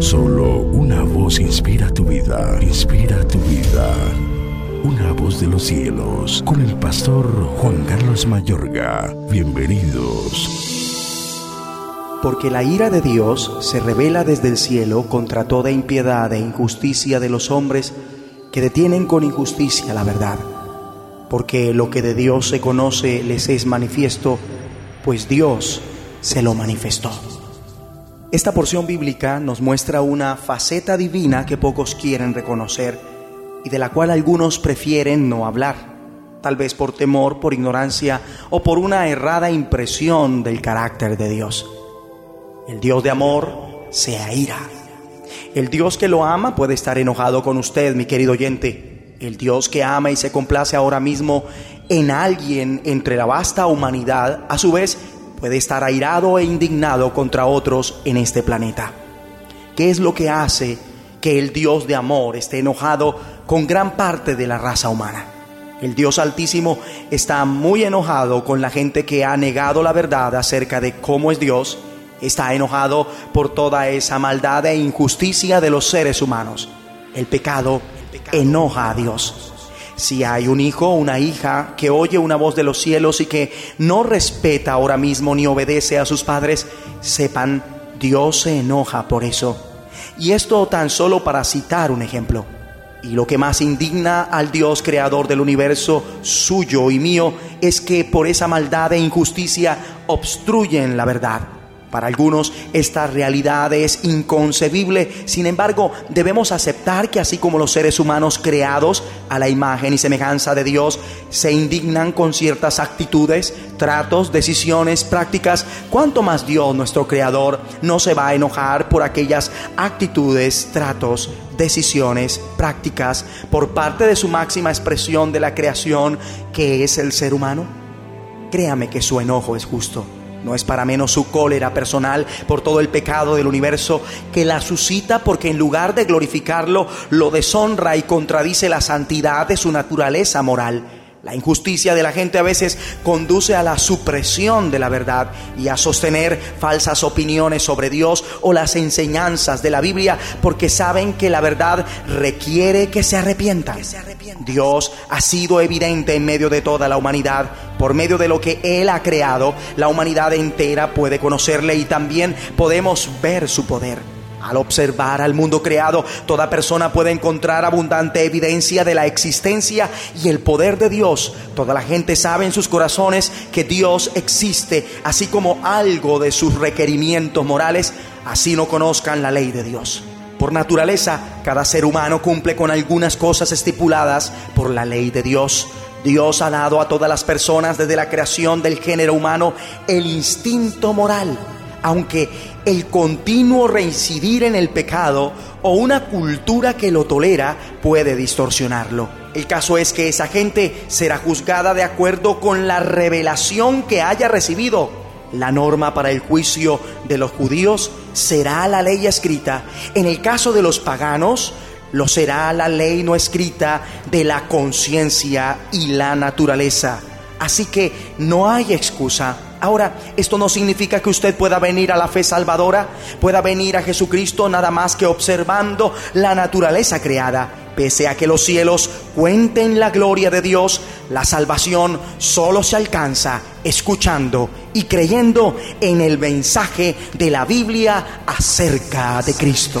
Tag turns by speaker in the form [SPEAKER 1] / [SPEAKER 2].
[SPEAKER 1] Solo una voz inspira tu vida, inspira tu vida. Una voz de los cielos, con el pastor Juan Carlos Mayorga. Bienvenidos.
[SPEAKER 2] Porque la ira de Dios se revela desde el cielo contra toda impiedad e injusticia de los hombres que detienen con injusticia la verdad. Porque lo que de Dios se conoce les es manifiesto, pues Dios se lo manifestó. Esta porción bíblica nos muestra una faceta divina que pocos quieren reconocer y de la cual algunos prefieren no hablar, tal vez por temor, por ignorancia o por una errada impresión del carácter de Dios. El Dios de amor se aira. El Dios que lo ama puede estar enojado con usted, mi querido oyente. El Dios que ama y se complace ahora mismo en alguien entre la vasta humanidad, a su vez puede estar airado e indignado contra otros en este planeta. ¿Qué es lo que hace que el Dios de amor esté enojado con gran parte de la raza humana? El Dios Altísimo está muy enojado con la gente que ha negado la verdad acerca de cómo es Dios, está enojado por toda esa maldad e injusticia de los seres humanos. El pecado enoja a Dios. Si hay un hijo o una hija que oye una voz de los cielos y que no respeta ahora mismo ni obedece a sus padres, sepan, Dios se enoja por eso. Y esto tan solo para citar un ejemplo. Y lo que más indigna al Dios creador del universo, suyo y mío, es que por esa maldad e injusticia obstruyen la verdad para algunos esta realidad es inconcebible, sin embargo debemos aceptar que así como los seres humanos creados a la imagen y semejanza de Dios se indignan con ciertas actitudes, tratos, decisiones, prácticas, cuanto más Dios nuestro Creador no se va a enojar por aquellas actitudes, tratos, decisiones, prácticas por parte de su máxima expresión de la creación que es el ser humano? Créame que su enojo es justo. No es para menos su cólera personal por todo el pecado del universo que la suscita porque en lugar de glorificarlo lo deshonra y contradice la santidad de su naturaleza moral. La injusticia de la gente a veces conduce a la supresión de la verdad y a sostener falsas opiniones sobre Dios o las enseñanzas de la Biblia porque saben que la verdad requiere que se arrepientan. Dios ha sido evidente en medio de toda la humanidad. Por medio de lo que Él ha creado, la humanidad entera puede conocerle y también podemos ver su poder. Al observar al mundo creado, toda persona puede encontrar abundante evidencia de la existencia y el poder de Dios. Toda la gente sabe en sus corazones que Dios existe, así como algo de sus requerimientos morales, así no conozcan la ley de Dios. Por naturaleza, cada ser humano cumple con algunas cosas estipuladas por la ley de Dios. Dios ha dado a todas las personas desde la creación del género humano el instinto moral aunque el continuo reincidir en el pecado o una cultura que lo tolera puede distorsionarlo. El caso es que esa gente será juzgada de acuerdo con la revelación que haya recibido. La norma para el juicio de los judíos será la ley escrita. En el caso de los paganos, lo será la ley no escrita de la conciencia y la naturaleza. Así que no hay excusa Ahora, esto no significa que usted pueda venir a la fe salvadora, pueda venir a Jesucristo nada más que observando la naturaleza creada. Pese a que los cielos cuenten la gloria de Dios, la salvación solo se alcanza escuchando y creyendo en el mensaje de la Biblia acerca de Cristo.